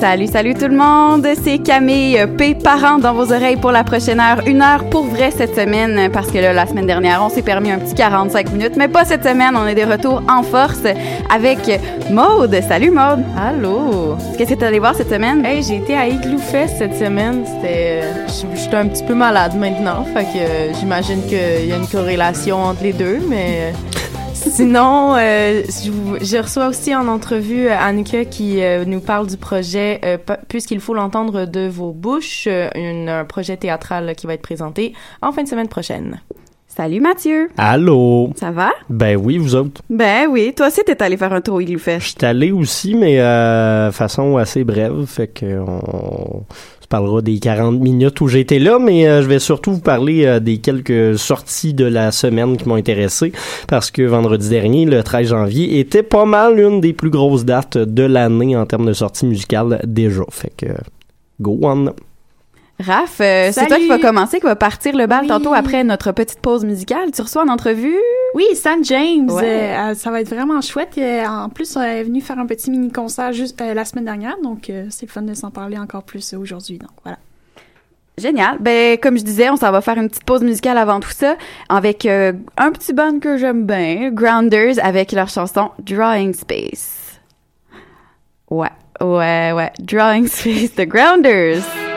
Salut, salut tout le monde! C'est Camille P. Parent dans vos oreilles pour la prochaine heure. Une heure pour vrai cette semaine, parce que là, la semaine dernière, on s'est permis un petit 45 minutes, mais pas cette semaine. On est de retour en force avec Maude. Salut Maude! Allô! Qu'est-ce que t'es allé voir cette semaine? Hey, j'ai été à Igloo Fest cette semaine. C'était. J'étais un petit peu malade maintenant, fait que j'imagine qu'il y a une corrélation entre les deux, mais. Sinon, euh, je, reçois aussi en entrevue Annika qui euh, nous parle du projet euh, Puisqu'il faut l'entendre de vos bouches, euh, un projet théâtral qui va être présenté en fin de semaine prochaine. Salut Mathieu. Allô? Ça va? Ben oui, vous autres. Ben oui, toi aussi t'es allé faire un tour au Igloo Fest. J'étais allé aussi, mais euh, façon assez brève, fait que on parlera des 40 minutes où j'étais là, mais euh, je vais surtout vous parler euh, des quelques sorties de la semaine qui m'ont intéressé parce que vendredi dernier, le 13 janvier, était pas mal une des plus grosses dates de l'année en termes de sorties musicales déjà. Fait que go on! Raph, euh, c'est toi qui va commencer, qui va partir le bal oui. tantôt après notre petite pause musicale. Tu reçois en entrevue? Oui, San James. Ouais. Euh, ça va être vraiment chouette. Euh, en plus, on est venu faire un petit mini-concert juste la semaine dernière, donc c'est le fun de s'en parler encore plus aujourd'hui. Donc voilà. Génial. Ben, comme je disais, on s'en va faire une petite pause musicale avant tout ça avec un petit band que j'aime bien, Grounders, avec leur chanson Drawing Space. Ouais, ouais, ouais. Drawing Space, The Grounders.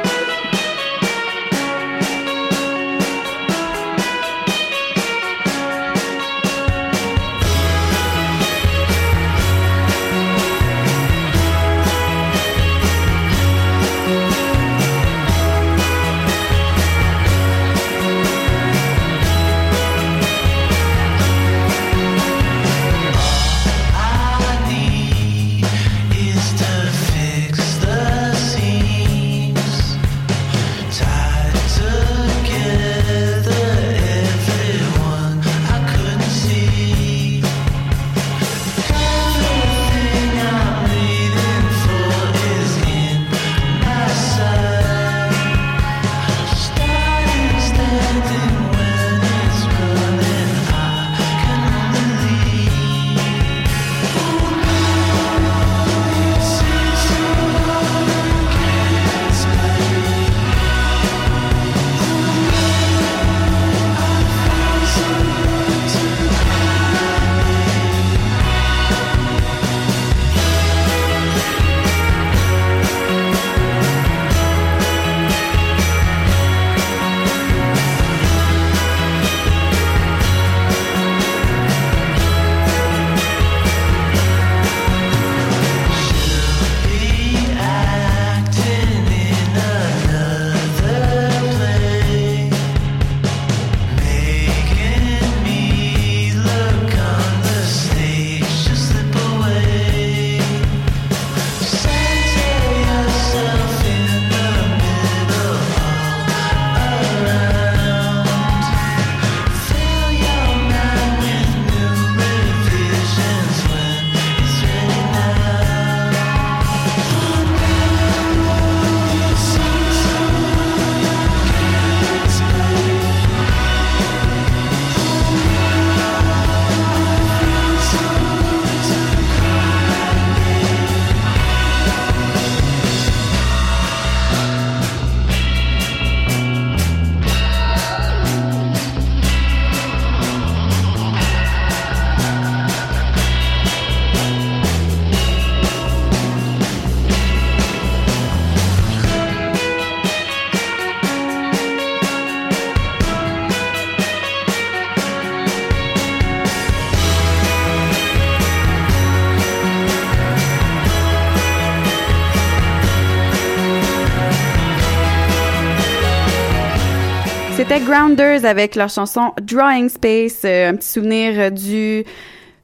C'était Grounders avec leur chanson Drawing Space, euh, un petit souvenir euh,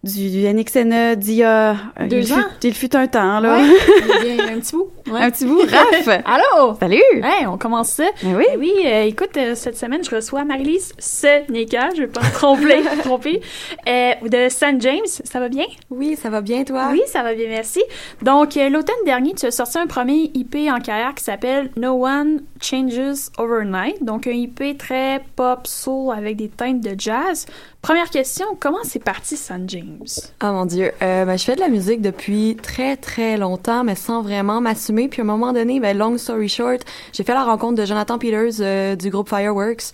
du du NXNA d'il y a euh, Deux il ans? Fut, il fut un temps là. Ouais, un petit bout. Ouais. un petit bout. Raph. Allô? Salut. Hey, on commence ça. Ben oui. Eh oui, euh, écoute, euh, cette semaine, je reçois Marie-Lise Seneca, je vais pas me tromper, tromper, euh, de St. James. Ça va bien? Oui, ça va bien, toi? Oui, ça va bien, merci. Donc, euh, l'automne dernier, tu as sorti un premier IP en carrière qui s'appelle No One Changes Overnight. Donc, un IP très pop, soul, avec des teintes de jazz. Première question, comment c'est parti St. James? Oh mon Dieu. Euh, ben, je fais de la musique depuis très, très longtemps, mais sans vraiment m'assumer. Puis à un moment donné, ben, long story short, j'ai fait la rencontre de Jonathan Peters euh, du groupe Fireworks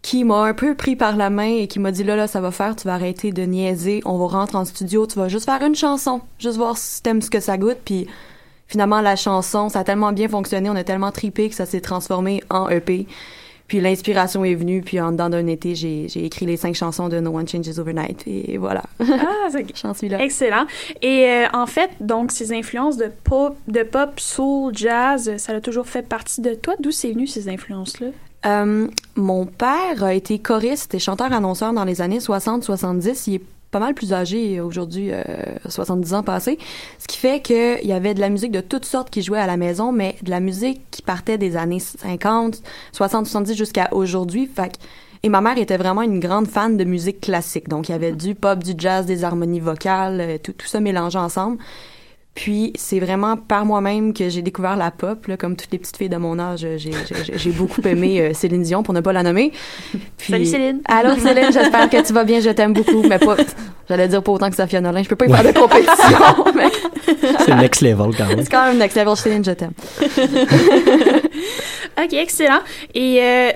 qui m'a un peu pris par la main et qui m'a dit là, là, ça va faire, tu vas arrêter de niaiser, on va rentrer en studio, tu vas juste faire une chanson, juste voir si t'aimes ce que ça goûte. Puis finalement, la chanson, ça a tellement bien fonctionné, on a tellement tripé que ça s'est transformé en EP. Puis l'inspiration est venue, puis en dedans d'un été, j'ai j'ai écrit les cinq chansons de No One Changes Overnight, et voilà. Ah, c'est J'en suis là. excellent. Et euh, en fait, donc, ces influences de pop, de pop, soul, jazz, ça a toujours fait partie de toi? D'où c'est venu ces influences-là? Euh, mon père a été choriste et chanteur-annonceur dans les années 60-70. Il est pas mal plus âgé aujourd'hui, euh, 70 ans passés. Ce qui fait qu'il y avait de la musique de toutes sortes qui jouait à la maison, mais de la musique qui partait des années 50, 60, 70 jusqu'à aujourd'hui. Fait et ma mère était vraiment une grande fan de musique classique. Donc, il y avait du pop, du jazz, des harmonies vocales, euh, tout, tout ça mélangé ensemble. Puis c'est vraiment par moi-même que j'ai découvert la pop, là, comme toutes les petites filles de mon âge. J'ai, beaucoup aimé euh, Céline Dion, pour ne pas la nommer. Puis, Salut Céline. Allô Céline, j'espère que tu vas bien, je t'aime beaucoup, mais pas, j'allais dire pas autant que Safia Nolin, je peux pas y faire de compétition, mais C'est next level quand même. c'est quand même next level, Céline, je t'aime. OK, excellent. Et euh,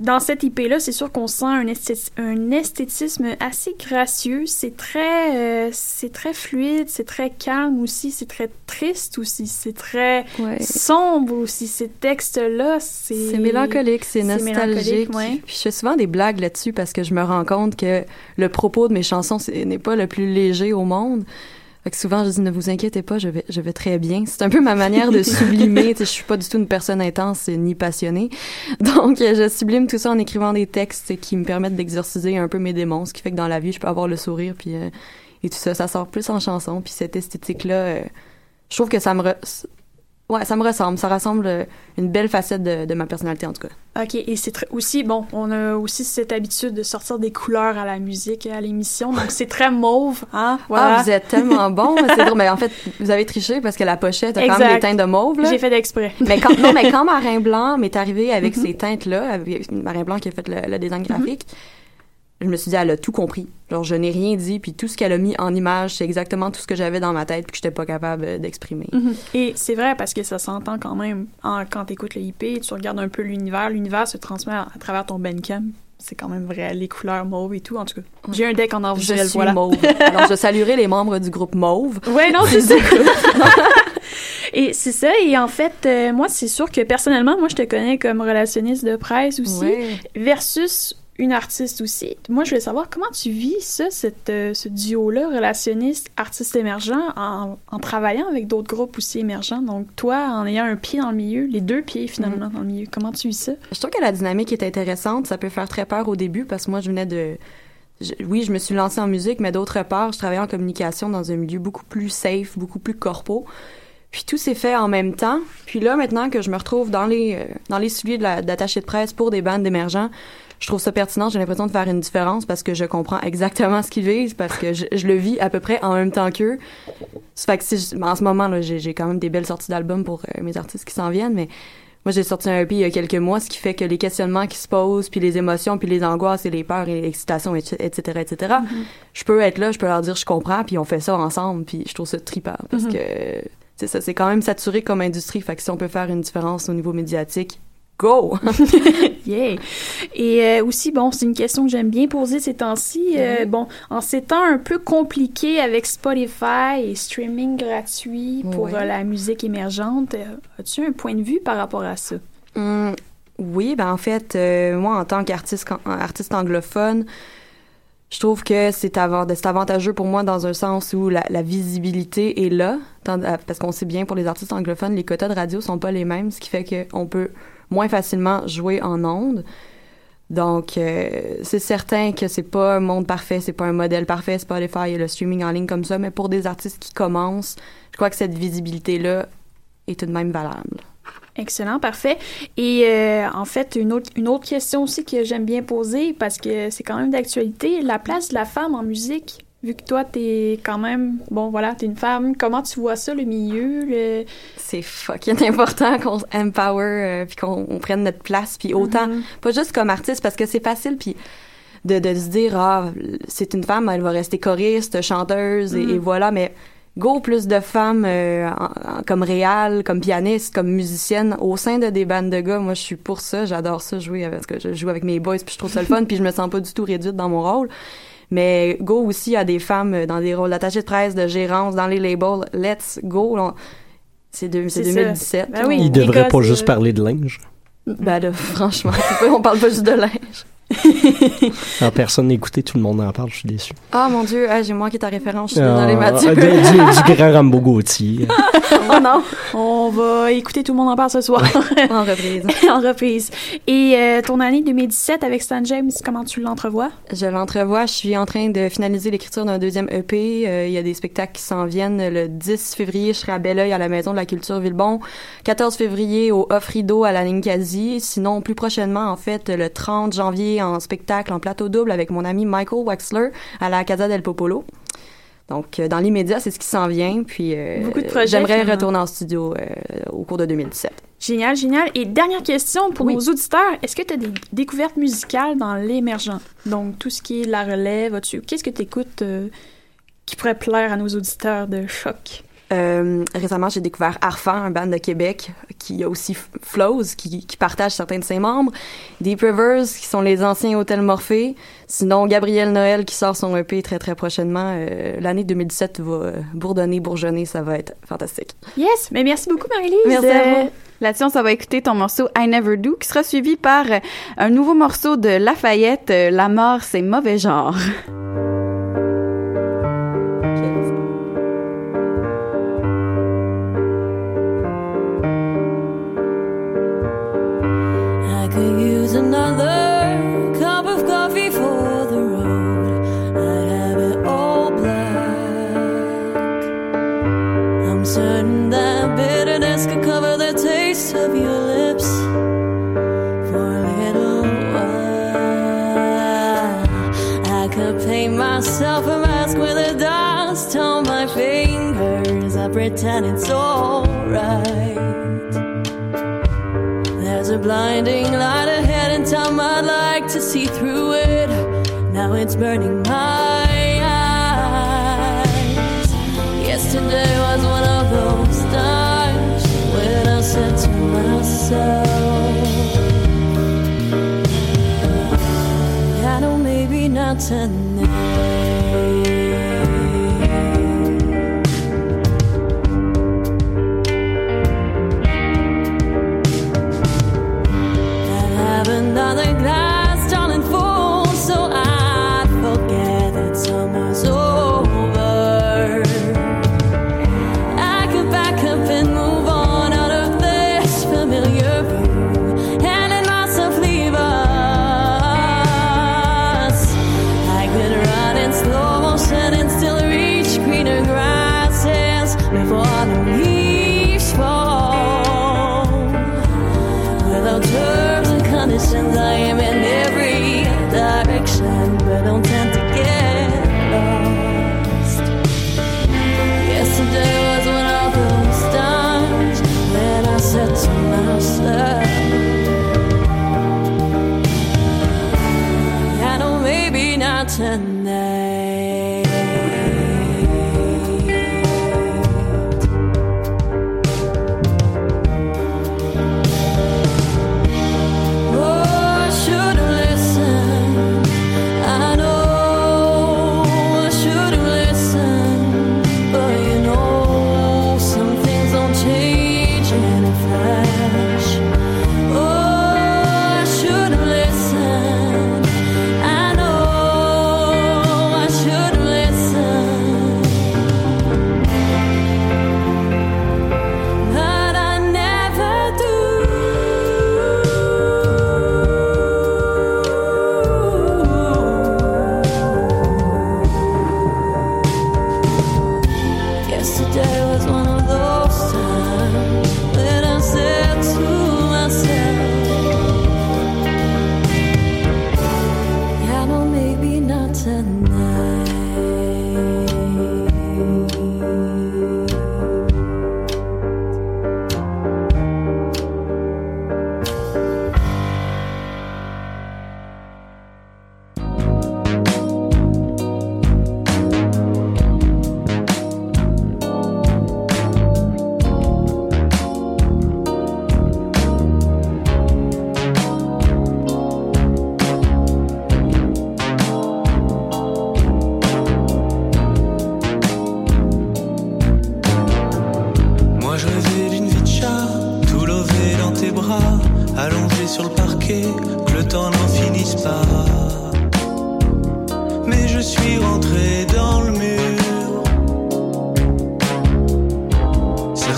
dans cette IP-là, c'est sûr qu'on sent un, esthé- un esthétisme assez gracieux. C'est très, euh, c'est très fluide, c'est très calme aussi, c'est très triste aussi, c'est très Ouais. sombre aussi. Ces textes-là, c'est... C'est mélancolique, c'est nostalgique. mélancolique, ouais. Puis je fais souvent des blagues là-dessus parce que je me rends compte que le propos de mes chansons n'est pas le plus léger au monde. Fait que souvent je dis ne vous inquiétez pas, je vais je vais très bien. C'est un peu ma manière de sublimer, je suis pas du tout une personne intense ni passionnée. Donc euh, je sublime tout ça en écrivant des textes qui me permettent d'exorciser un peu mes démons, ce qui fait que dans la vie, je peux avoir le sourire puis euh, et tout ça, ça sort plus en chanson puis cette esthétique là je trouve que ça me re- ouais, ça me ressemble, ça rassemble euh, une belle facette de, de ma personnalité en tout cas. OK, et c'est aussi, bon, on a aussi cette habitude de sortir des couleurs à la musique, à l'émission, donc c'est très mauve, hein, voilà. Ah, vous êtes tellement bon, c'est drôle. Mais en fait, vous avez triché parce que la pochette a quand même des teintes de mauve. Là. J'ai fait d'exprès. Mais quand, non, mais quand Marin Blanc m'est arrivé avec ces teintes-là, avec Marin Blanc qui a fait le, le design graphique, je me suis dit, elle a tout compris. Genre, je n'ai rien dit, puis tout ce qu'elle a mis en image, c'est exactement tout ce que j'avais dans ma tête, puis que j'étais pas capable euh, d'exprimer. Mhm. Et c'est vrai parce que ça s'entend quand même en- quand tu écoutes le IP, tu regardes un peu l'univers, l'univers se transmet à, à travers ton Bandcamp. C'est quand même vrai, les couleurs mauves et tout. En tout cas, j'ai un deck en or Je suis voilà. mauve. Alors, je saluerai les membres du groupe Mauve. Ouais, non, c'est ça. et c'est ça. Et en fait, euh, moi, c'est sûr que personnellement, moi, je te connais comme relationniste de presse aussi, Ouais. versus une artiste aussi. Moi, je voulais savoir comment tu vis ça, cette, euh, ce duo-là, relationniste, artiste émergent, en, en travaillant avec d'autres groupes aussi émergents. Donc, toi, en ayant un pied dans le milieu, les deux pieds finalement dans le milieu, comment tu vis ça? Je trouve que la dynamique est intéressante. Ça peut faire très peur au début parce que moi, je venais de. je- oui, je me suis lancée en musique, mais d'autre part, je travaillais en communication dans un milieu beaucoup plus safe, beaucoup plus corpo. Puis tout s'est fait en même temps. Puis là, maintenant que je me retrouve dans les euh, dans les souliers de de presse pour des bandes d'émergents, je trouve ça pertinent. J'ai l'impression de faire une différence parce que je comprends exactement ce qu'ils visent, parce que je, je le vis à peu près en même temps qu'eux. Fait que si je- en ce moment, là, j'ai quand même des belles sorties d'albums pour euh, mes artistes qui s'en viennent, mais moi, j'ai sorti un EP il y a quelques mois, ce qui fait que les questionnements qui se posent, puis les émotions, puis les angoisses et les peurs et l'excitation, etc., etc., etc., je peux être là, je peux leur dire je comprends, puis on fait ça ensemble, puis je trouve ça trippant parce que c'est ça, c'est quand même saturé comme industrie, fait que si on peut faire une différence au niveau médiatique, go! Yeah! Et euh, aussi, bon, c'est une question que j'aime bien poser ces temps-ci. Euh, bon, en ces temps un peu compliqués avec Spotify et streaming gratuit pour Ouais. euh, la musique émergente, as-tu un point de vue par rapport à ça? Hum, oui, ben en fait, moi, en tant qu'artiste artiste anglophone, je trouve que c'est avant- c'est avantageux pour moi dans un sens où la, la visibilité est là, parce qu'on sait bien pour les artistes anglophones, les quotas de radio sont pas les mêmes, ce qui fait qu'on peut moins facilement jouer en ondes. Donc, euh, c'est certain que c'est pas un monde parfait, c'est pas un modèle parfait, Spotify et le streaming en ligne comme ça, mais pour des artistes qui commencent, je crois que cette visibilité-là est tout de même valable. Excellent, parfait. Et euh, en fait, une autre, une autre question aussi que j'aime bien poser, parce que c'est quand même d'actualité, la place de la femme en musique. Vu que toi, t'es quand même, bon voilà, t'es une femme, comment tu vois ça, le milieu? Le... C'est fucking important qu'on empower, euh, puis qu'on on prenne notre place, puis autant, Mhm. pas juste comme artiste, parce que c'est facile, puis de, de se dire, ah, c'est une femme, elle va rester choriste, chanteuse, et, Mhm. et voilà, mais go, plus de femmes euh, en- en- comme réal, comme pianiste, comme musicienne, au sein de des bandes de gars, moi, je suis pour ça, j'adore ça, jouer, avec- parce que je joue avec mes boys, puis je trouve ça le fun, puis je me sens pas du tout réduite dans mon rôle. Mais go aussi à des femmes dans des rôles d'attaché de presse, de gérance, dans les labels. Let's go. C'est deux- c'est C'est ça. 2017. Ben oui. Il les devrait gars, pas juste parler de linge. Ben là, franchement, on parle pas juste de linge. Personne n'a écouté, tout le monde en parle, je suis déçu. Ah mon dieu, ah, j'ai manqué ta référence, je suis désolée Ah, Mathieu. du, du- du grand Rambo Gauthier. Oh non, on va écouter Tout le monde en parle ce soir en reprise. en reprise. Et euh, ton année 2017 avec Stan James, comment tu l'entrevois? Je l'entrevois, je suis en train de finaliser l'écriture d'un deuxième EP. Euh, Il y a des spectacles qui s'en viennent. Le 10 février, je serai à Belleuil à la Maison de la Culture Villebon. 14 février au Off Rideau à la Ninkasi. Sinon, plus prochainement, en fait, le 30 janvier en spectacle en plateau double avec mon ami Michael Wexler à la Casa del Popolo. Donc, euh, dans l'immédiat, c'est ce qui s'en vient. Puis, euh, Beaucoup de projets, J'aimerais retourner en studio euh, au cours de 2017. Génial, génial. Et dernière question pour Oui. nos auditeurs. Est-ce que tu as des découvertes musicales dans l'émergent? Donc, tout ce qui est la relève, qu'est-ce que tu écoutes qui pourrait plaire à nos auditeurs de choc? Euh, récemment, j'ai découvert Arfan, un band de Québec, qui a aussi Flows, qui, qui partage certains de ses membres. Deep Rivers, qui sont les anciens Hôtel Morphée. Sinon, Gabriel Noël, qui sort son EP très, très prochainement. Euh, L'année 2017 va euh, bourdonner, bourgeonner, ça va être fantastique. Yes! Mais merci beaucoup, Marie-Lise. Merci à vous. Là-dessus, on s'en va écouter ton morceau I Never Do, qui sera suivi par un nouveau morceau de Lafayette, La mort, c'est mauvais genre. Another cup of coffee for the road. I'd have it all black. I'm certain that bitterness could cover the taste of your lips for a little while. I could paint myself a mask with the dust on my fingers. I pretend it's alright. Blinding light ahead in time I'd like to see through it. Now it's burning my eyes. Yesterday was one of those times when I said to myself, I know maybe not tonight. Tonight.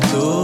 perto.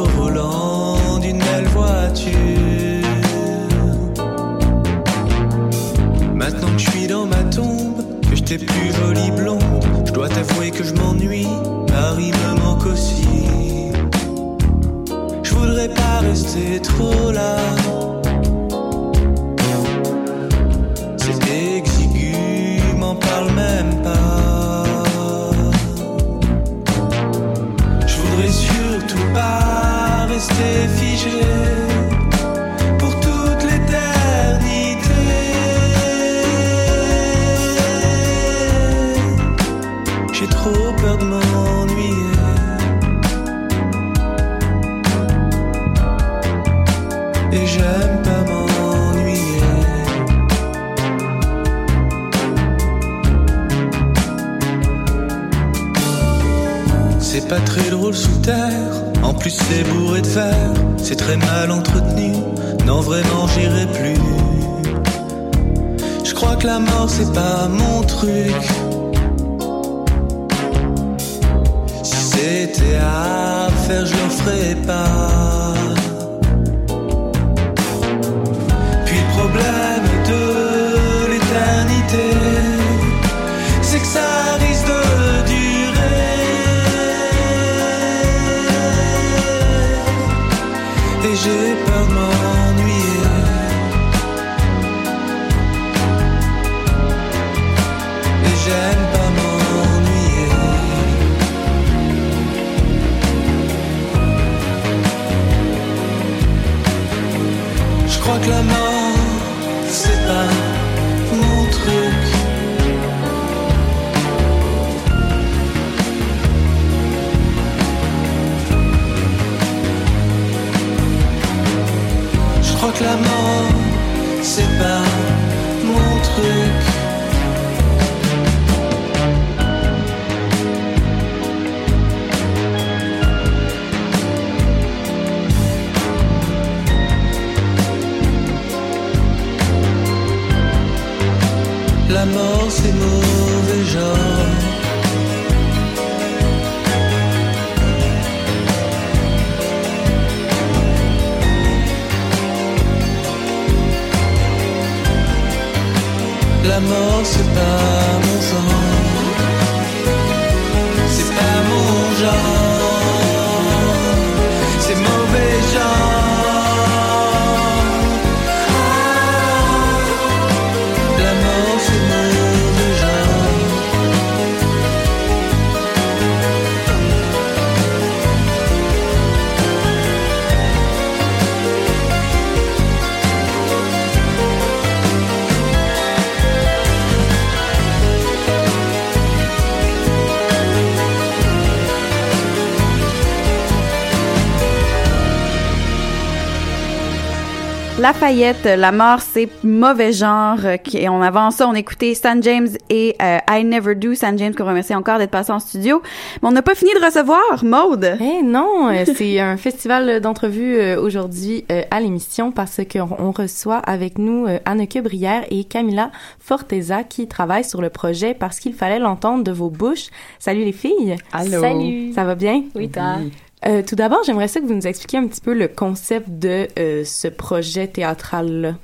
Lafayette, La mort, c'est mauvais genre. euh, Et on avant ça, on écoutait Stan James et euh, I Never Do. Stan James, qu'on remercie encore d'être passé en studio. Mais on n'a pas fini de recevoir, Maude. Eh non, euh, c'est un festival d'entrevues euh, aujourd'hui euh, à l'émission parce qu'on on reçoit avec nous euh, Anneke Brière et Camilla Forteza qui travaillent sur le projet parce qu'il fallait l'entendre de vos bouches. Salut les filles. Allô. Salut. Ça va bien? Oui, toi? Euh, tout d'abord, j'aimerais ça que vous nous expliquiez un petit peu le concept de euh, ce projet théâtral-là.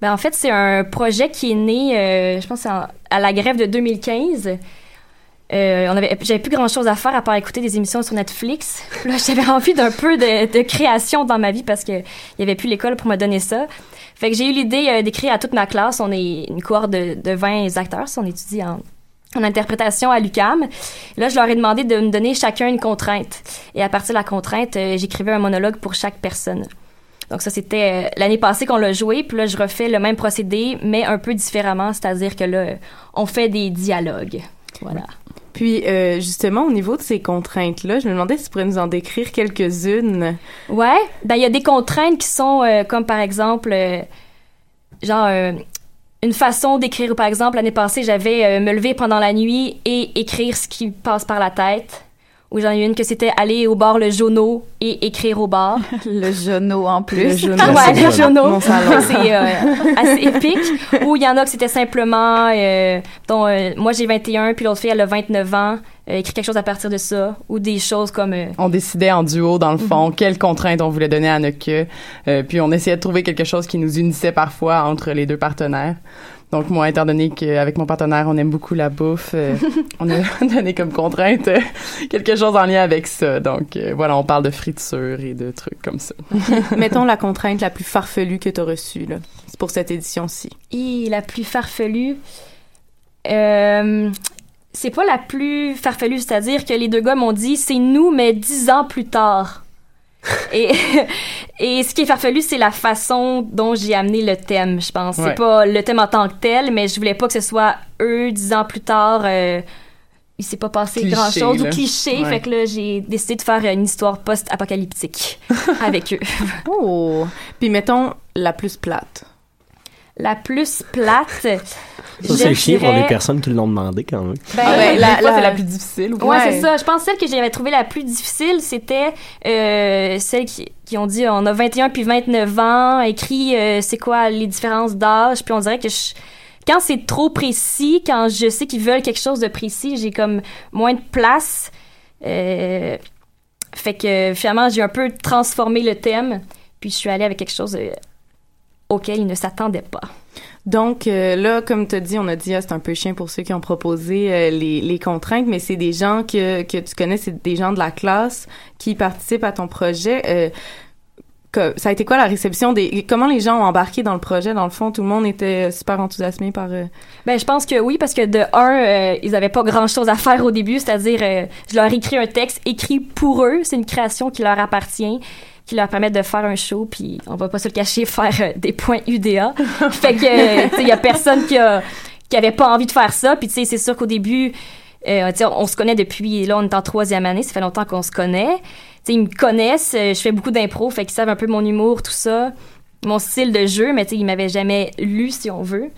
Ben, en fait, c'est un projet qui est né, euh, je pense, en- à la grève de 2015. Euh, on avait, j'avais plus grand chose à faire à part écouter des émissions sur Netflix. Là, j'avais envie d'un peu de, création dans ma vie parce que il y avait plus l'école pour me donner ça. Fait que j'ai eu l'idée d'écrire à toute ma classe. On est une cohorte de, de 20 acteurs. On étudie en, en interprétation à l'UCAM. Là, je leur ai demandé de me donner chacun une contrainte. Et à partir de la contrainte, euh, j'écrivais un monologue pour chaque personne. Donc ça, c'était euh, l'année passée qu'on l'a joué. Puis là, je refais le même procédé, mais un peu différemment. C'est-à-dire que là, on fait des dialogues. Voilà. Puis, euh, justement, au niveau de ces contraintes-là, je me demandais si tu pourrais nous en décrire quelques-unes. Ouais, ben il y a des contraintes qui sont euh, comme par exemple euh, genre euh, une façon d'écrire par exemple l'année passée, j'avais euh, me lever pendant la nuit et écrire ce qui passe par la tête. Ou j'en ai une que c'était aller au bar le journaux et écrire au bar. le journaux en plus. Le journaux. ouais, le journaux. C'est euh, assez épique. Ou il y en a que c'était simplement, euh, dont, euh, moi j'ai 21, puis l'autre fille elle a 29 ans, euh, écrire quelque chose à partir de ça. Ou des choses comme... euh, On décidait en duo, dans le fond, quelles contraintes on voulait donner à Anneke. Euh, puis on essayait de trouver quelque chose qui nous unissait parfois entre les deux partenaires. Donc moi, étant donné qu'avec mon partenaire, on aime beaucoup la bouffe, euh, on a donné comme contrainte euh, quelque chose en lien avec ça. Donc euh, voilà, on parle de friture et de trucs comme ça. Mettons la contrainte la plus farfelue que tu as reçue, là. C'est pour cette édition-ci. Et la plus farfelue, euh, c'est pas la plus farfelue, c'est-à-dire que les deux gars m'ont dit c'est nous, mais dix ans plus tard. et, et ce qui est farfelu, c'est la façon dont j'ai amené le thème, je pense. Ouais. C'est pas le thème en tant que tel, mais je voulais pas que ce soit eux dix ans plus tard. euh, il s'est pas passé Cliché, grand-chose ou là. cliché. Ouais. Fait que là, j'ai décidé de faire une histoire post-apocalyptique avec eux. Oh! Puis mettons la plus plate. La plus plate. Ça, c'est chiant pour les personnes qui l'ont demandé quand même. Ben, Ah la, fois, c'est la plus difficile. ou Ouais, c'est ça. Je pense que celle que j'avais trouvée la plus difficile, c'était euh, celle qui, qui ont dit on a 21 puis 29 ans, écrit euh, c'est quoi les différences d'âge, puis on dirait que je- quand c'est trop précis, quand je sais qu'ils veulent quelque chose de précis, j'ai comme moins de place. Euh, fait que finalement, j'ai un peu transformé le thème, puis je suis allée avec quelque chose auquel ils ne s'attendaient pas. Donc euh, là, comme tu as dit, on a dit ah, c'est un peu chien pour ceux qui ont proposé euh, les, les contraintes, mais c'est des gens que, que tu connais, c'est des gens de la classe qui participent à ton projet. Euh, que- ça a été quoi la réception des comment les gens ont embarqué dans le projet? Dans le fond tout le monde était super enthousiasmé par euh, Ben, je pense que oui, parce que de un, euh, ils avaient pas grand chose à faire au début, c'est-à-dire, euh, je leur écris un texte écrit pour eux, c'est une création qui leur appartient, qui leur permet de faire un show, puis on va pas se le cacher, faire euh, des points UDA. fait que, euh, tu sais, y a personne qui a, qui avait pas envie de faire ça, puis tu sais, c'est sûr qu'au début, euh, on se connaît depuis, là, on est en troisième année, ça fait longtemps qu'on se connaît. Tu sais, ils me connaissent, je fais beaucoup d'impro, fait qu'ils savent un peu mon humour, tout ça, mon style de jeu, mais ils m'avaient jamais lu, si on veut.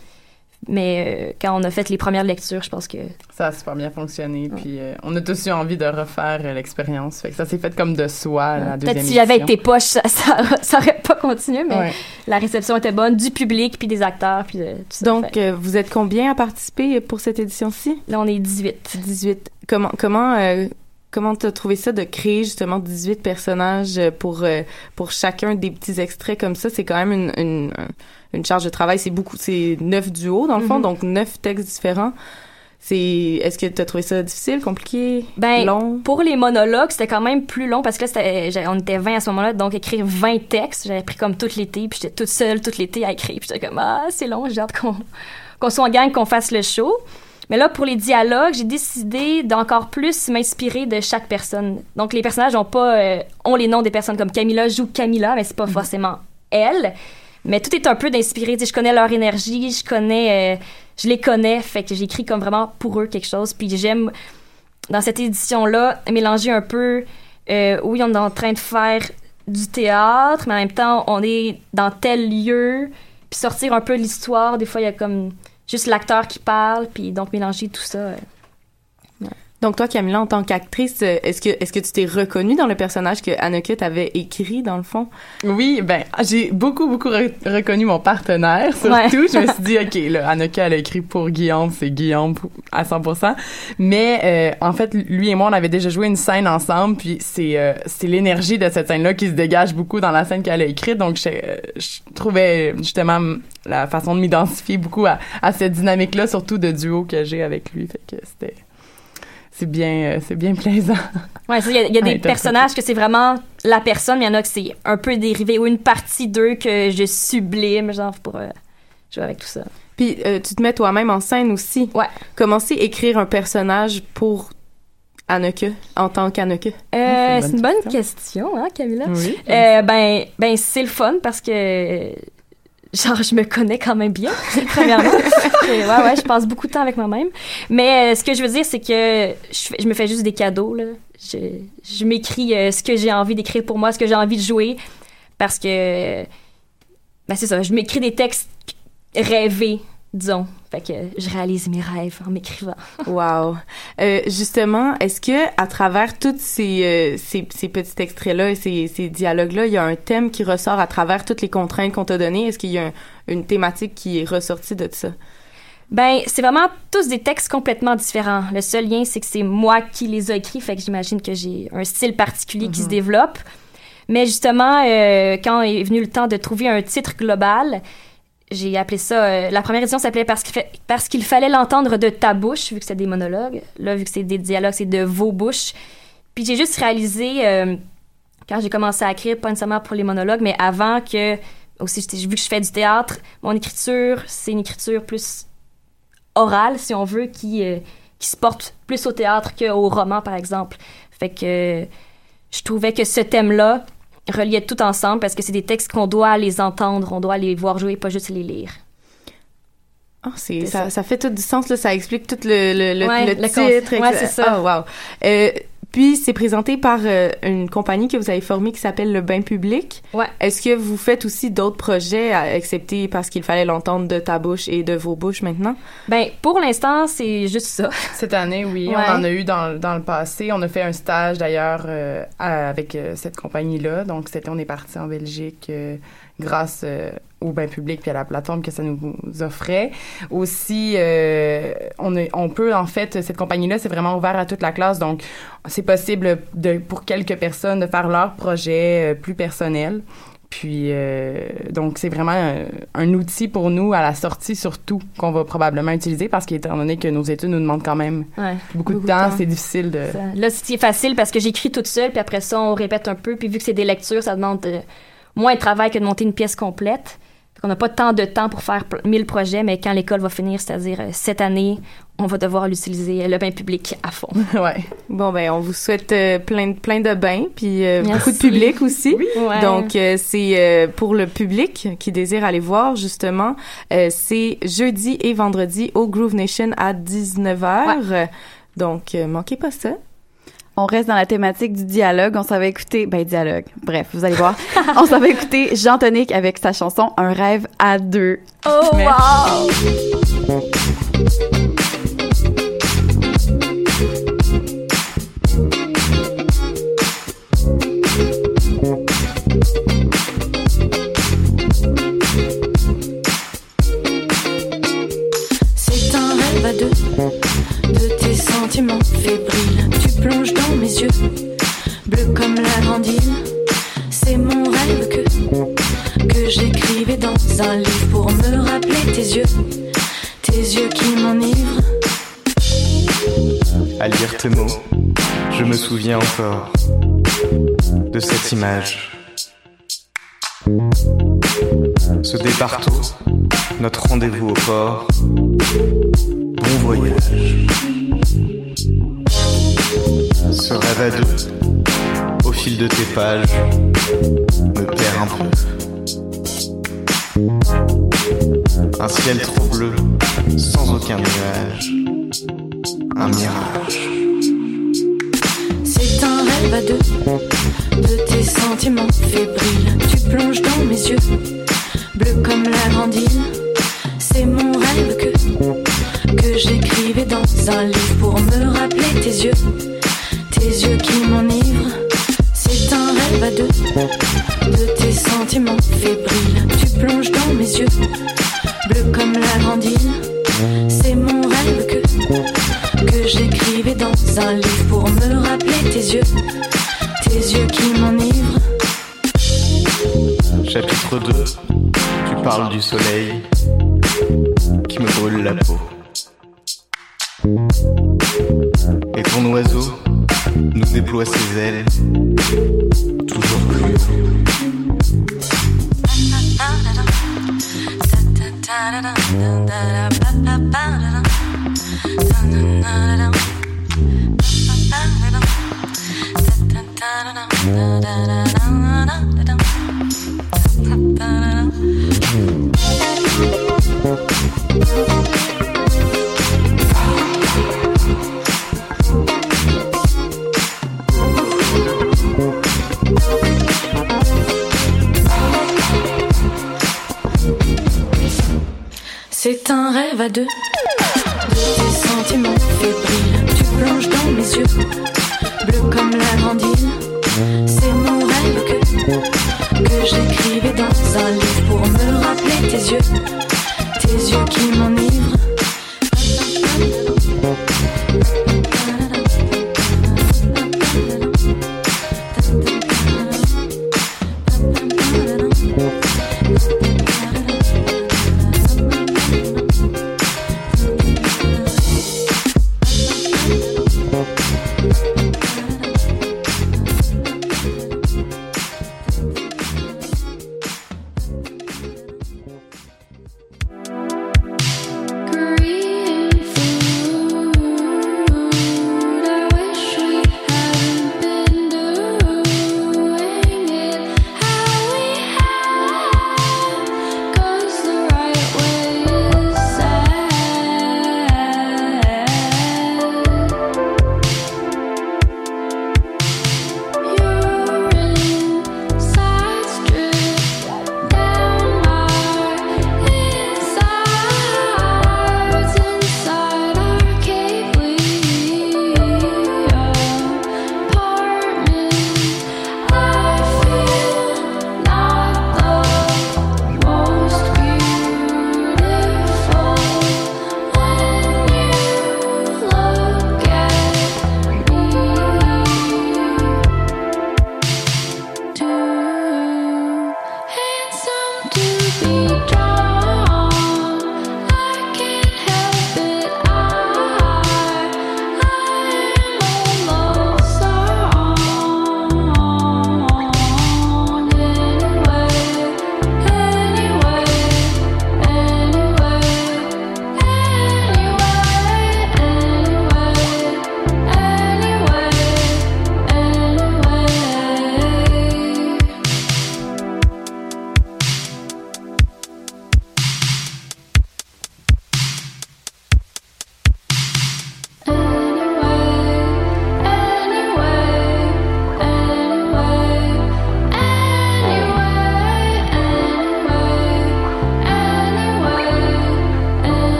Mais euh, quand on a fait les premières lectures, je pense que Ça a super bien fonctionné. Puis euh, on a tous eu envie de refaire euh, l'expérience. Fait que ça s'est fait comme de soi, la deuxième peut-être si j'avais été poche, ça, ça, ça aurait pas continué, mais Ouais. la réception était bonne, du public, puis des acteurs, puis de tout ça. donc euh, vous êtes combien à participer pour cette édition-ci? Là, on est 18. 18 comment comment euh, comment t'as trouvé ça de créer justement 18 personnages euh, pour euh, pour chacun des petits extraits comme ça? C'est quand même une, une une charge de travail c'est beaucoup c'est neuf duos dans le fond Mhm. donc neuf textes différents c'est est-ce que t'as trouvé ça difficile compliqué Ben, long? Pour les monologues, c'était quand même plus long parce que là, c'était- j'ai- on était 20 à ce moment-là, donc écrire 20 textes, j'avais pris comme tout l'été, puis j'étais toute seule tout l'été à écrire, puis j'étais comme, ah, c'est long, j'ai hâte qu'on qu'on soit en gang, qu'on fasse le show. Mais là, pour les dialogues, j'ai décidé d'encore plus m'inspirer de chaque personne. Donc, les personnages ont pas, euh, ont les noms des personnes comme Camilla joue Camilla, mais c'est pas forcément elle. Mais tout est un peu d'inspiré. Je connais leur énergie, je connais, euh, je les connais, fait que j'écris comme vraiment pour eux quelque chose. Puis j'aime dans cette édition-là, mélanger un peu, euh, oui, on est en train de faire du théâtre, mais en même temps, on est dans tel lieu, puis sortir un peu l'histoire. Des fois, il y a comme juste l'acteur qui parle, puis donc mélanger tout ça. Donc toi Camilla en tant qu'actrice euh, est-ce que est-ce que tu t'es reconnue dans le personnage que Anneke t'avait écrit dans le fond? Oui, ben j'ai beaucoup beaucoup re- reconnu mon partenaire surtout. Ouais. Je me suis dit ok, là, Anneke elle a écrit pour Guillaume, c'est Guillaume à 100%. Mais euh, en fait, lui et moi on avait déjà joué une scène ensemble, puis c'est euh, c'est l'énergie de cette scène-là qui se dégage beaucoup dans la scène qu'elle a écrite. Donc je, euh, je trouvais justement la façon de m'identifier beaucoup à, à cette dynamique-là, surtout de duo que j'ai avec lui. Fait que c'était c'est bien euh, c'est bien plaisant. Ouais, il y a, y des personnages que c'est vraiment la personne, mais il y en a que c'est un peu dérivé, ou une partie d'eux que je sublime, genre, pour euh, jouer avec tout ça. puis euh, tu te mets toi-même en scène aussi Ouais. comment c'est écrire un personnage pour Anneke en tant qu'Anneke Euh, c'est c'est une une bonne bonne question, hein, Camilla? Oui. Euh, ben, ben c'est le fun parce que genre je me connais quand même bien premièrement. Ouais ouais, je passe beaucoup de temps avec moi-même. Mais euh, ce que je veux dire c'est que je, me fais juste des cadeaux là. Je, m'écris euh, ce que j'ai envie d'écrire pour moi, ce que j'ai envie de jouer parce que ben c'est ça, je m'écris des textes rêvés disons. Fait que je réalise mes rêves en m'écrivant. Wow. Euh, justement, est-ce que à travers tous ces, euh, ces, ces petits extraits-là et ces, ces dialogues-là, il y a un thème qui ressort à travers toutes les contraintes qu'on t'a données? Est-ce qu'il y a un- une thématique qui est ressortie de ça? Ben, c'est vraiment tous des textes complètement différents. Le seul lien, c'est que c'est moi qui les ai écrits, fait que j'imagine que j'ai un style particulier qui se développe. Mais justement, euh, quand est venu le temps de trouver un titre global, j'ai appelé ça. euh, la première édition s'appelait parce qu'il fa- parce fallait l'entendre de ta bouche, vu que c'est des monologues. Là, vu que c'est des dialogues, c'est de vos bouches. Puis j'ai juste réalisé euh, quand j'ai commencé à écrire, pas nécessairement pour les monologues, mais avant que aussi vu que je fais du théâtre, mon écriture c'est une écriture plus orale, si on veut, qui euh, qui se porte plus au théâtre qu'au roman, par exemple. Fait que euh, je trouvais que ce thème-là reliait tout ensemble parce que c'est des textes qu'on doit les entendre, on doit les voir jouer, pas juste les lire. Ah, c'est ça, ça. ça fait tout du sens là, ça explique tout le le, le, Ouais, le le titre. Ouais, c'est ça. Ah, wow. Euh, puis c'est présenté par euh, une compagnie que vous avez formée qui s'appelle le Bain Public. Ouais. Est-ce que vous faites aussi d'autres projets, à- excepté parce qu'il fallait l'entendre de ta bouche et de vos bouches maintenant? Ben pour l'instant, c'est juste ça. Cette année, oui, Ouais. on en a eu dans, dans le passé. On a fait un stage d'ailleurs euh, avec euh, cette compagnie-là. Donc, c'était, on est parti en Belgique euh, grâce euh, au bain public puis à la plateforme que ça nous offrait. Aussi, euh, on, est- on peut en fait, cette compagnie-là, c'est vraiment ouvert à toute la classe. Donc, c'est possible de, pour quelques personnes de faire leur projet euh, plus personnel. Puis, euh, donc, c'est vraiment un, un outil pour nous à la sortie, surtout, qu'on va probablement utiliser parce qu'étant donné que nos études nous demandent quand même Ouais. beaucoup, Beaucoup de temps, temps. c'est difficile de. Ça- Là, c'est facile parce que j'écris toute seule, puis après ça, on répète un peu. Puis vu que c'est des lectures, ça demande moins de travail que de monter une pièce complète. On n'a pas tant de temps pour faire pl- 1000 projets, mais quand l'école va finir, c'est-à-dire euh, cette année, on va devoir l'utiliser, euh, le bain public à fond. ouais. Bon, ben, on vous souhaite euh, plein, de- plein de bains, puis euh, beaucoup de public aussi. Ouais. Donc, euh, c'est pour le public qui désire aller voir, justement, c'est jeudi et vendredi au Groove Nation à 19h. Donc, euh, manquez pas ça. On reste dans la thématique du dialogue. On s'avait écouté, ben dialogue. Bref, vous allez voir. on s'avait écouté Jean Tonic avec sa chanson Un rêve à deux. Oh, wow! C'est un rêve à deux sentiments fébriles. Tu plonges dans mes yeux, bleu comme la grande île. C'est mon rêve que, que j'écrivais dans un livre pour me rappeler tes yeux, tes yeux qui m'enivrent. À lire tes mots, je me souviens encore de cette image. Ce départ tôt, notre rendez-vous au port. Bon voyage. Ce rêve à deux, au fil de tes pages, me perd un peu. Un ciel trop bleu, sans aucun nuage. Un mirage. C'est un rêve à deux de tes sentiments fébriles. Tu plonges dans mes yeux, bleu comme la grande île. C'est mon rêve que j'écrivais dans un livre pour me rappeler tes yeux, tes yeux qui m'enivrent. C'est un rêve à deux de tes sentiments fébriles. Tu plonges dans mes yeux, bleu comme la grande île. C'est mon rêve que, que j'écrivais dans un livre pour me rappeler tes yeux, tes yeux qui m'enivrent. Chapitre 2 Tu parles du soleil qui me brûle la peau. Ton oiseau nous déploie ses ailes toujours plus haut. C'est un rêve à deux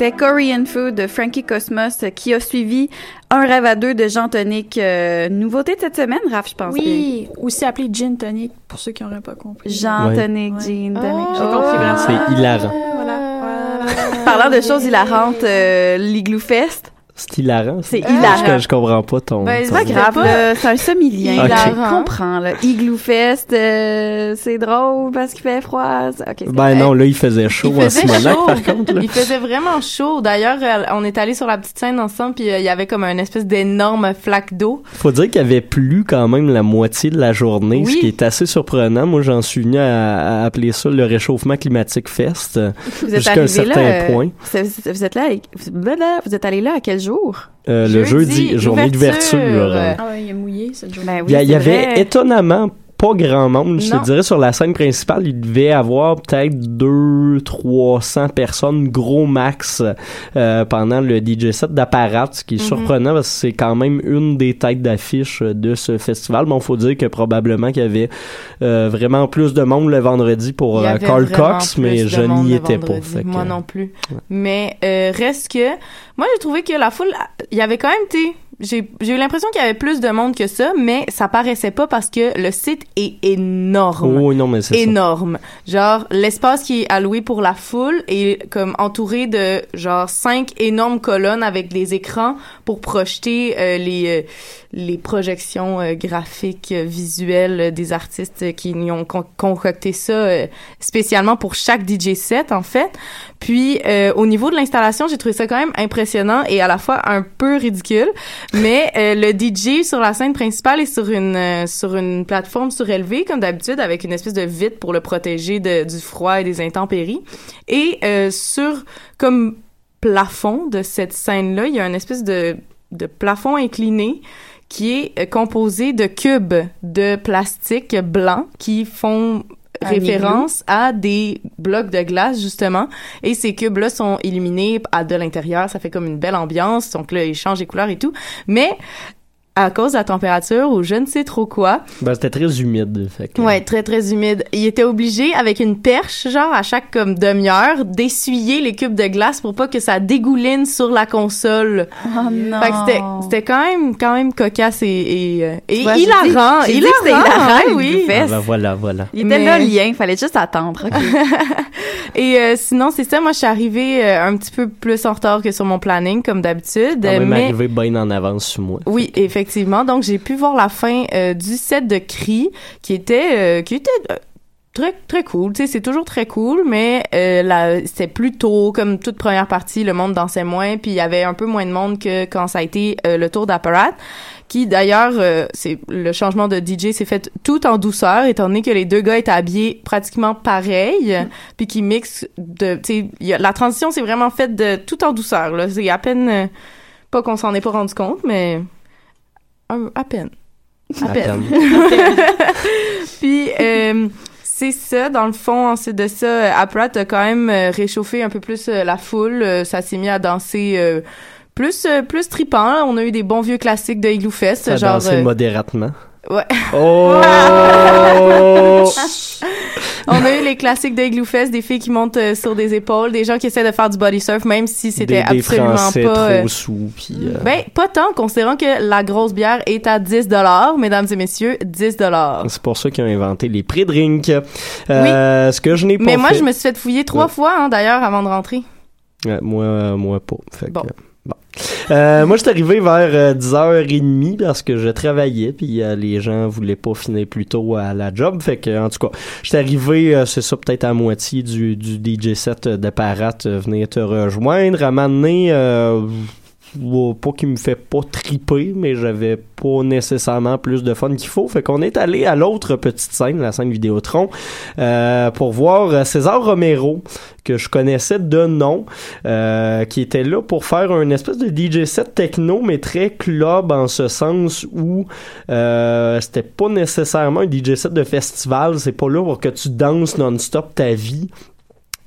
C'était Korean Food de Frankie Cosmos qui a suivi Un rêve à deux de Jean Tonic. Euh, nouveauté de cette semaine, Raph, je pense. Oui, aussi appelé Gin Tonic pour ceux qui n'auraient pas compris. Jean Ouais. Tonic, Jean Tonic. J'ai compris vraiment. C'est hilarant. Parlant de choses hilarantes, euh, l'Igloo Fest. C'est hilarant. C'est hilarant. Je, je comprends pas ton. Ben, c'est pas grave, là. C'est un sommelier. Ok. là. Je comprends, là. Igloo Fest, euh, c'est drôle parce qu'il fait froid. c'est- Ok, c'est Ben non, là, il faisait chaud Il en faisait Simonac, chaud. par contre. là. Il faisait vraiment chaud. D'ailleurs, euh, on est allé sur la petite scène ensemble, puis euh, il y avait comme une espèce d'énorme flaque d'eau. Faut dire qu'il y avait plu quand même la moitié de la journée, Oui. ce qui est assez surprenant. Moi, j'en suis venu à, à appeler ça le réchauffement climatique fest. Vous êtes jusqu'à un arrivé certain là. euh, point. Vous, êtes- là, vous êtes allé là à quel jour? Euh, le jeudi, journée d'ouverture. Ah ouais, il est mouillé cette journée. Ben Il y, a- il y avait vrai. étonnamment pas grand monde. Je te dirais sur la scène principale, il devait avoir peut-être 2 300 personnes gros max euh, pendant le DJ set d'apparat, ce qui est Mhm. surprenant parce que c'est quand même une des têtes d'affiche de ce festival. Bon, faut dire que probablement qu'il y avait euh, vraiment plus de monde le vendredi pour euh, Carl Cox, mais je n'y étais pas. fait que- Moi non plus. Mais euh, reste que, moi j'ai trouvé que la foule, il y avait quand même, tu j'ai j'ai eu l'impression qu'il y avait plus de monde que ça, mais ça paraissait pas parce que le site est énorme. Oh, non, mais c'est ça. énorme. Genre, l'espace qui est alloué pour la foule est comme entouré de genre cinq énormes colonnes avec des écrans pour projeter euh, les euh, les projections euh, graphiques euh, visuelles des artistes qui y ont con- concocté ça euh, spécialement pour chaque DJ set en fait. Puis euh, au niveau de l'installation, j'ai trouvé ça quand même impressionnant et à la fois un peu ridicule. Mais euh, le DJ sur la scène principale est sur une euh, sur une plateforme surélevée comme d'habitude avec une espèce de vitre pour le protéger de, du froid et des intempéries. Et euh, sur comme plafond de cette scène là, il y a une espèce de de plafond incliné qui est euh, composé de cubes de plastique blanc qui font référence à des blocs de glace justement. Et ces cubes là sont illuminés à de l'intérieur. Ça fait comme une belle ambiance. Donc là ils changent les couleurs et tout. Mais à cause de la température ou je ne sais trop quoi Ben, c'était très humide. Fait que- Ouais, très très humide. Il était obligé avec une perche, genre à chaque comme demi-heure, d'essuyer les cubes de glace pour pas que ça dégouline sur la console. Oh non. Fait que c'était c'était quand même quand même cocasse et et, euh, et j'ai hilarant, dit- j'ai dit hilarant, hilarant, oui. Ah, ben, voilà, voilà. Il était Mais- là le lien, fallait juste attendre. ok. Et euh, sinon, c'est ça, moi je suis arrivée euh, un petit peu plus en retard que sur mon planning comme d'habitude, même mais arrivé bien en avance sur moi. Oui, effectivement. Donc, j'ai pu voir la fin euh, du set de Cri, qui était, euh, qui était euh, très très cool. Tu sais, c'est toujours très cool, mais euh, c'était plus tôt, comme toute première partie, le monde dansait moins, puis il y avait un peu moins de monde que quand ça a été le tour d'apparat. Qui d'ailleurs, euh, c'est le changement de DJ s'est fait tout en douceur, étant donné que les deux gars étaient habillés pratiquement pareil, puis qui mixent de, tu sais, la transition s'est vraiment faite de tout en douceur. Là, c'est à peine, euh, pas qu'on s'en est pas rendu compte, mais un- à peine. À, À peine. peine. Puis, euh, c'est ça, dans le fond, ensuite de ça, euh, Apparat a quand même euh, réchauffé un peu plus euh, la foule. Ça s'est mis à danser euh, plus plus tripant. On a eu des bons vieux classiques de Igloo Fest, Ça a genre... dansé euh, modératement. Ouais. Oh! On a eu les classiques de Igloo Fest, des filles qui montent euh, sur des épaules, des gens qui essaient de faire du body surf, même si c'était des, des absolument Français pas... euh, trop sous, puis... euh, Ben, pas tant, considérant que la grosse bière est à 10 mesdames et messieurs, 10 C'est pour ça qu'ils ont inventé les pré-drinks. Euh, Ce que je n'ai pas Mais moi, fait- je me suis fait fouiller trois Ouais. fois, hein, d'ailleurs, avant de rentrer. Ouais, moi, euh, moi pas. Fait que, Bon. euh, bon. Euh, moi, je suis arrivé vers euh, 10h30 parce que je travaillais, puis euh, les gens voulaient pas finir plus tôt à la job. Fait que, en tout cas, je suis arrivé, euh, c'est ça, peut-être à moitié du, du DJ set euh, de Parat euh, venir te rejoindre. À m'amener, euh, ouais, pas qu'il me fait pas triper, mais j'avais pas nécessairement plus de fun qu'il faut. Fait qu'on est allé à l'autre petite scène, la scène Vidéotron, euh, pour voir euh, César Romero, que je connaissais de nom, euh, qui était là pour faire un espèce de DJ set techno, mais très club en ce sens où euh, c'était pas nécessairement un DJ set de festival, c'est pas là pour que tu danses non-stop ta vie.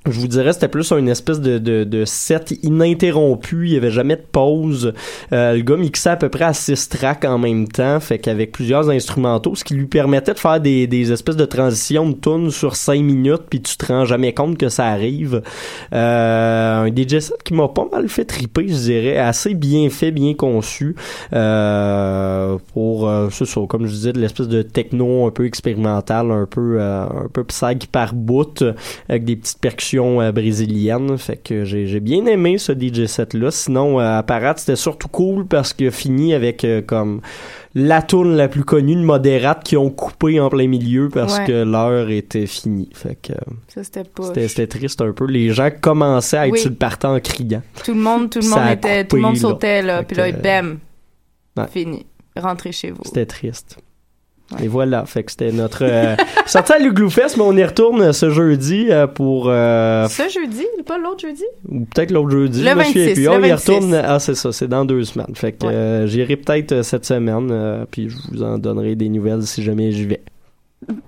Je vous dirais, c'était plus une espèce de, de, de set ininterrompu. Il y avait jamais de pause. Euh, le gars mixait à peu près à six tracks en même temps, fait qu'avec plusieurs instrumentaux, ce qui lui permettait de faire des, des espèces de transitions de tunes sur cinq minutes, puis tu te rends jamais compte que ça arrive. Euh, un DJ set qui m'a pas mal fait triper, je dirais, assez bien fait, bien conçu. Euh, pour, euh, c'est ça, comme je disais, de l'espèce de techno un peu expérimental, un peu, euh, un peu psych par bout, avec des petites percussions euh, brésiliennes. Fait que j'ai bien aimé ce DJ set là. Sinon, euh, Apparat, c'était surtout cool parce que fini avec euh, comme la tourne la plus connue de Modérate qui ont coupé en plein milieu parce Ouais. que l'heure était finie. Fait que euh, c'était triste un peu. Les gens commençaient à être Oui. sur le partant en criant. Tout le monde, tout le monde était, coupé, tout le monde là. sautait, là. Fait Puis là, bam. ouais. Fini. Rentrez chez vous. C'était triste. Et voilà, fait que c'était notre euh, sortie à l'Ugloufest, mais on y retourne ce jeudi euh, pour euh, Ce jeudi, pas l'autre jeudi? ou peut-être l'autre jeudi. Le je me souviens 26, plus. le On y 26. retourne. Ah, c'est ça, c'est dans deux semaines. Fait que Ouais. euh, j'irai peut-être cette semaine, puis je vous en donnerai des nouvelles si jamais j'y vais.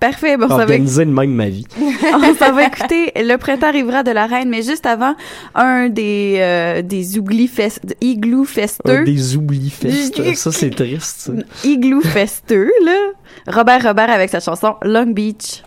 Parfait, bon, ça va Organiser de même ma vie. on s'en va écouter Le printemps arrivera de la reine, mais juste avant, un des, euh, des oublis fest, igloo Un festeux. des oublis fest. Ça, c'est triste. Igloo festeux, là. Robert Robert avec sa chanson Long Beach.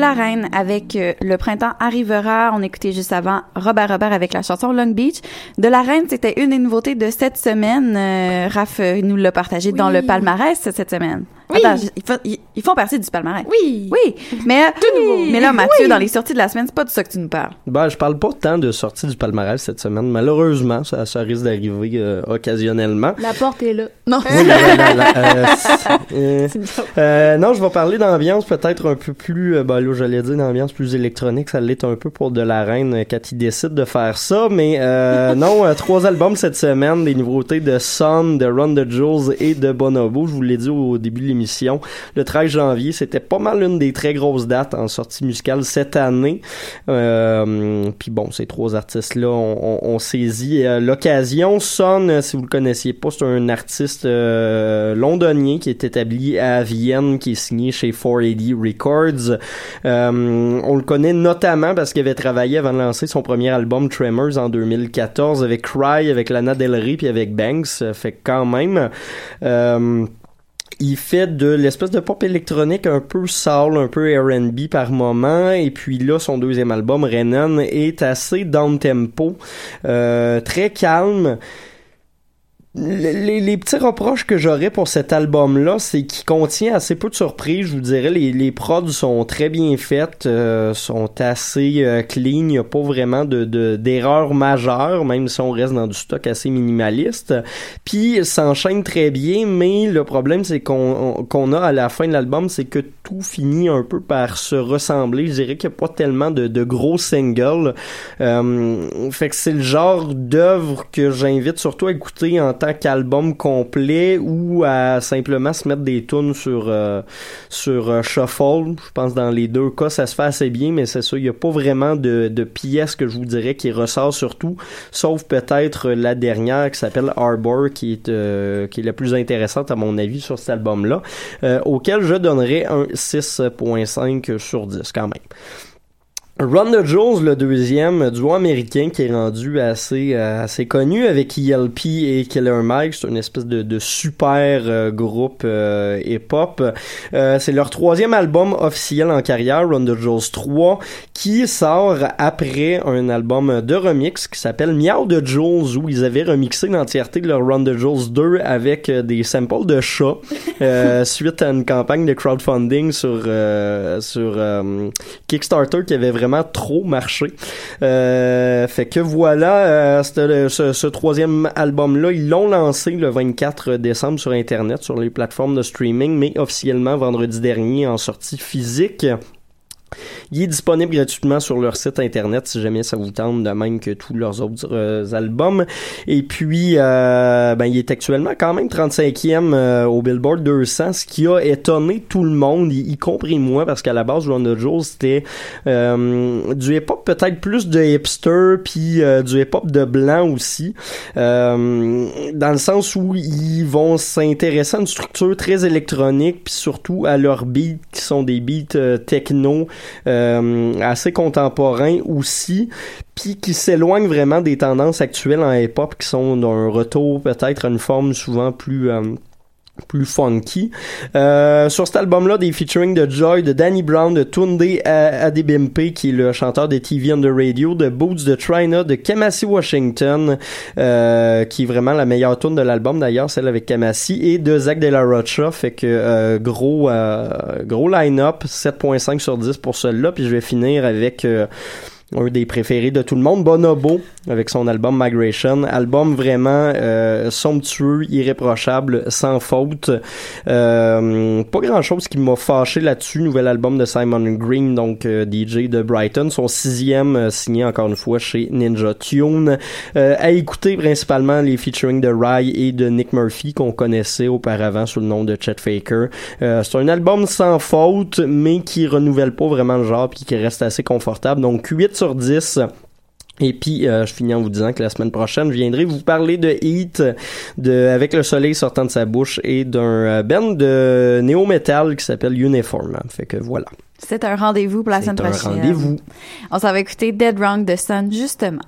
La Reine avec euh, Le printemps arrivera. On écoutait juste avant Robert Robert avec la chanson Long Beach. De la Reine, c'était une des nouveautés de cette semaine. Euh, Raph euh, nous l'a partagé dans le palmarès cette semaine. Oui. Attends, ils font partie du palmarès. Oui. Oui, mais mais là Mathieu Oui. dans les sorties de la semaine, c'est pas de ça que tu nous parles. Ben, je parle pas tant de sortie du palmarès cette semaine. Malheureusement, ça, ça risque d'arriver euh, occasionnellement. La porte est là. Non. Oui, la- euh, euh, euh, non, je vais parler d'ambiance peut-être un peu plus, euh, ben là, j'allais dire d'ambiance plus électronique, ça l'est un peu pour de la reine euh, quand il décide de faire ça, mais euh, non, euh, trois albums cette semaine, des nouveautés de Sun, de Run the Jewels et de Bonobo, je vous l'ai dit au début de l'émission, le 13 janvier, c'était pas mal une des très grosses dates en sortie musicale cette année, euh, puis bon, ces trois artistes-là ont, ont- ont saisi euh, l'occasion. Son, si vous le connaissiez pas, c'est un artiste euh, londonien qui est établi à Vienne, qui est signé chez 4AD Records. On le connaît notamment parce qu'il avait travaillé avant de lancer son premier album Tremors en 2014 avec Cry, avec Lana Del Rey puis avec Banks. Fait quand même... il fait de l'espèce de pop électronique un peu soul, un peu R&B par moment, et puis là, son deuxième album, Renan, est assez down-tempo, euh, très calme. Les, petits reproches que j'aurais pour cet album-là, c'est qu'il contient assez peu de surprises. Je vous dirais, les, les prods sont très bien faites, euh, sont assez euh, clean. Il n'y a pas vraiment de de- d'erreurs majeures, même si on reste dans du stock assez minimaliste. Puis, s'enchaîne très bien, mais le problème, c'est qu'on on- qu'on a à la fin de l'album, c'est que tout finit un peu par se ressembler. Je dirais qu'il n'y a pas tellement de, gros singles. Euh, fait que c'est le genre d'œuvre que j'invite surtout à écouter en tant qu'album complet ou à simplement se mettre des tunes sur euh, sur euh, shuffle. Je pense dans les deux cas ça se fait assez bien, mais c'est ça, il n'y a pas vraiment de, de pièce que je vous dirais qui ressort surtout, sauf peut-être la dernière qui s'appelle Arbor, qui est euh, qui est la plus intéressante à mon avis sur cet album-là, auquel je donnerais un 6.5 sur 10 quand même. Run the Jewels, le deuxième, duo américain qui est rendu assez euh, assez connu avec ELP et Killer Mike. C'est une espèce de, de super euh, groupe euh, hip-hop. Euh, c'est leur troisième album officiel en carrière, Run the Jewels 3, qui sort après un album de remix qui s'appelle Meow the Jewels, où ils avaient remixé l'entièreté de leur the Jewels 2 avec des samples de chats, suite à une campagne de crowdfunding sur, sur Kickstarter qui avait vraiment trop marché. Euh, fait que voilà, euh, ce troisième album-là, ils l'ont lancé le 24 décembre sur Internet, sur les plateformes de streaming, mais officiellement vendredi dernier en sortie physique. Il est disponible gratuitement sur leur site internet si jamais ça vous tente, de même que tous leurs autres euh, albums. Et puis, euh, ben, il est actuellement quand même 35e euh, au Billboard 200, ce qui a étonné tout le monde, y, compris moi, parce qu'à la base, Run the Jewels, c'était euh, du hip-hop peut-être plus de hipster, puis du hip-hop de blanc aussi, dans le sens où ils vont s'intéresser à une structure très électronique, puis surtout à leurs beats qui sont des beats techno euh, assez contemporains aussi, puis qui s'éloignent vraiment des tendances actuelles en hip-hop qui sont d'un retour peut-être à une forme souvent plus euh, plus funky. Euh, sur cet album-là, des featuring de Joy, de Danny Brown, de Tunde A- Adebimpe, qui est le chanteur de TV on the Radio, de Boots, de Trina, de Kamasi Washington, euh, qui est vraiment la meilleure tune de l'album d'ailleurs, celle avec Kamasi, et de Zach De La Rocha, fait que euh, gros euh, gros line-up, 7.5 sur 10 pour celui-là, puis je vais finir avec euh, un des préférés de tout le monde, Bonobo, avec son album Migration. Album vraiment euh, somptueux, irréprochable, sans faute. Euh, pas grand-chose qui m'a fâché là-dessus. Nouvel album de Simon Green, donc euh, DJ de Brighton. Son sixième, euh, signé encore une fois chez Ninja Tune. Euh, à écouter principalement les featuring de Rye et de Nick Murphy, qu'on connaissait auparavant sous le nom de Chet Faker. C'est un album sans faute, mais qui renouvelle pas vraiment le genre, puis qui reste assez confortable. Donc 8 sur 10. Et puis, euh, je finis en vous disant que la semaine prochaine, je viendrai vous parler de Heat, de Avec le soleil sortant de sa bouche, et d'un euh, band de néo-metal qui s'appelle Uniform. Fait que voilà. C'est un rendez-vous pour la C'est semaine un prochaine. rendez-vous. On s'en va écouter Dead Wrong de Sun, justement.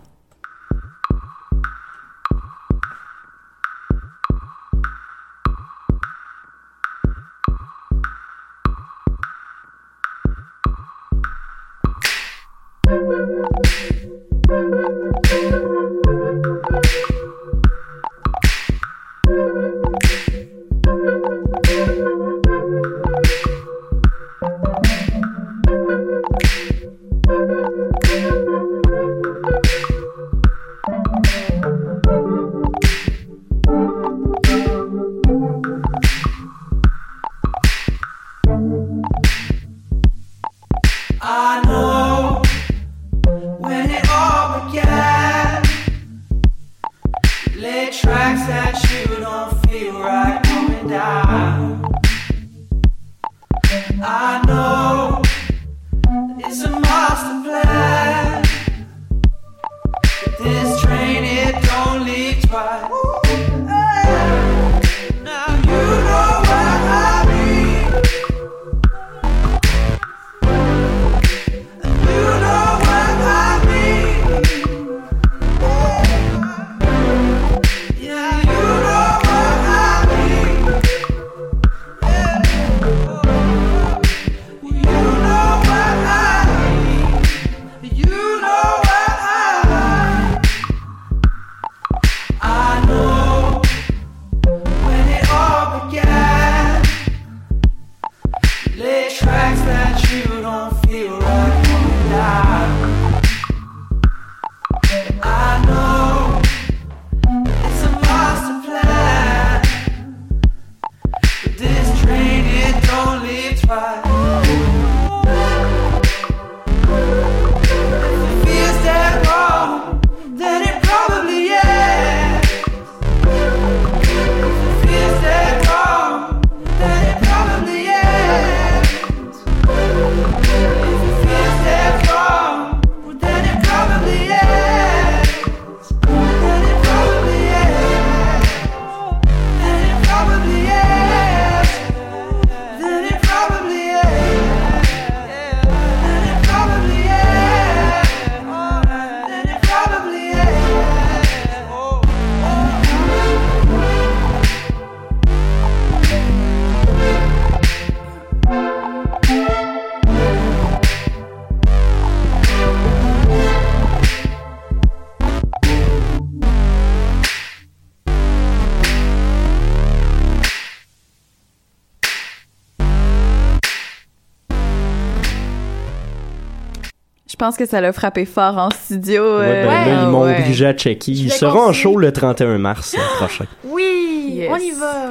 Pense que ça l'a frappé fort en studio. Ouais, euh, ben là, ils m'ont ouais. obligé à checker. Ils seront en show le 31 mars euh, prochain. Oui, Yes. on y va.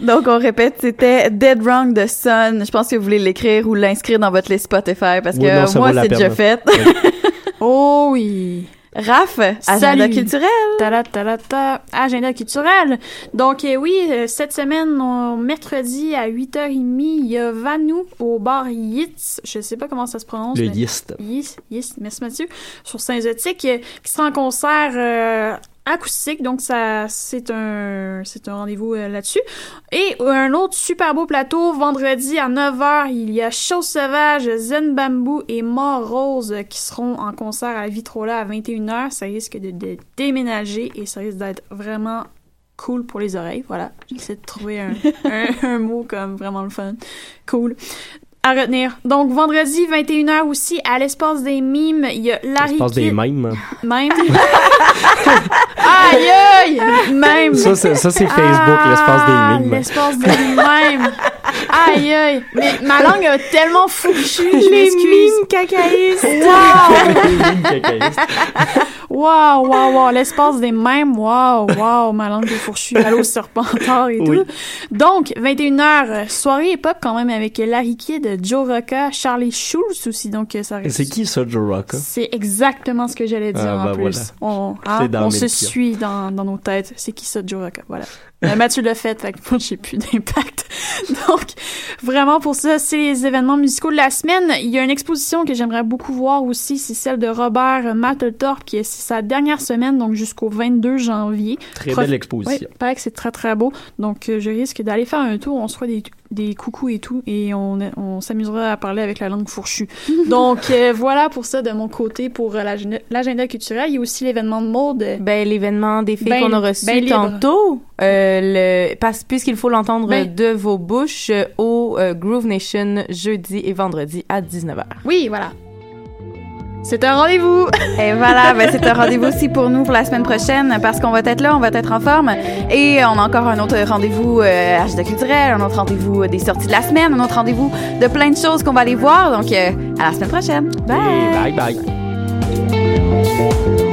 Donc, on répète, c'était Dead Wrong de Sun. Je pense que vous voulez l'écrire ou l'inscrire dans votre liste Spotify parce Oui, que non, moi, c'est déjà fait. Oh oui. Raph, agenda Salut. culturel. Ta ta ta agenda culturel. Donc euh, oui, euh, cette semaine, on- mercredi à 8h30, il y a Vanou au bar Yitz. Je sais pas comment ça se prononce. Le mais- Yist. Yes, yes, merci Mathieu. Sur Saint-Zotique, euh, qui sera en concert euh, acoustique, donc ça c'est un c'est un rendez-vous euh, là-dessus. Et un autre super beau plateau, vendredi à 9h, il y a Chose Sauvage, Zen Bamboo et Mort Rose qui seront en concert à Vitrola à 21h. Ça risque de, de déménager et ça risque d'être vraiment cool pour les oreilles. Voilà, j'essaie de trouver un, un, un mot comme vraiment le fun. Cool. À retenir. Donc, vendredi, 21h aussi, à l'espace des mimes, il y a Larry passe des mêmes. Même. aïe, aïe! Même. Ça, c'est ça, c'est Facebook, Ah, l'espace des mimes. L'espace des mimes. Aïe, aïe. Mais ma langue a tellement fourchu, je Les mimes cacaïstes. Wow! Wow, wow, wow. L'espace des mêmes. Wow, wow. Ma langue est fourchue. Allô, serpentard et Oui. tout. Donc, 21h, soirée hip-hop quand même avec Larry Kidd, Joe Rocca, Charlie Schultz aussi. Donc, ça C'est qui ça, Joe Rocca? C'est exactement ce que j'allais dire Ah, en ben plus. voilà. On, hein, dans on se suit dans, dans nos têtes. C'est qui ça, Joe Rocca? Voilà. Euh, Mathieu l'a fait, fait que moi, j'ai plus d'impact. Donc, vraiment, pour ça, c'est les événements musicaux de la semaine. Il y a une exposition que j'aimerais beaucoup voir aussi, c'est celle de Robert Mapplethorpe, qui est sa dernière semaine, donc jusqu'au 22 janvier. Très Prof- belle exposition. Ouais, paraît que c'est très très beau. Donc euh, je risque d'aller faire un tour, on se fera des, des coucous et tout, et on, on s'amusera à parler avec la langue fourchue. Donc euh, voilà pour ça de mon côté pour euh, l'agenda culturel. Il y a aussi l'événement de mode. Ben, l'événement des filles Ben- qu'on a reçu ben tantôt, euh, le, parce, puisqu'il faut l'entendre Ben- de vos bouches euh, au Groove Nation jeudi et vendredi à 19h. Oui, voilà. C'est un rendez-vous. Et voilà, ben c'est un rendez-vous aussi pour nous pour la semaine prochaine parce qu'on va être là, on va être en forme et on a encore un autre rendez-vous euh, agenda culturel, un autre rendez-vous euh, des sorties de la semaine, un autre rendez-vous de plein de choses qu'on va aller voir. Donc euh, à la semaine prochaine. Bye. Et bye bye.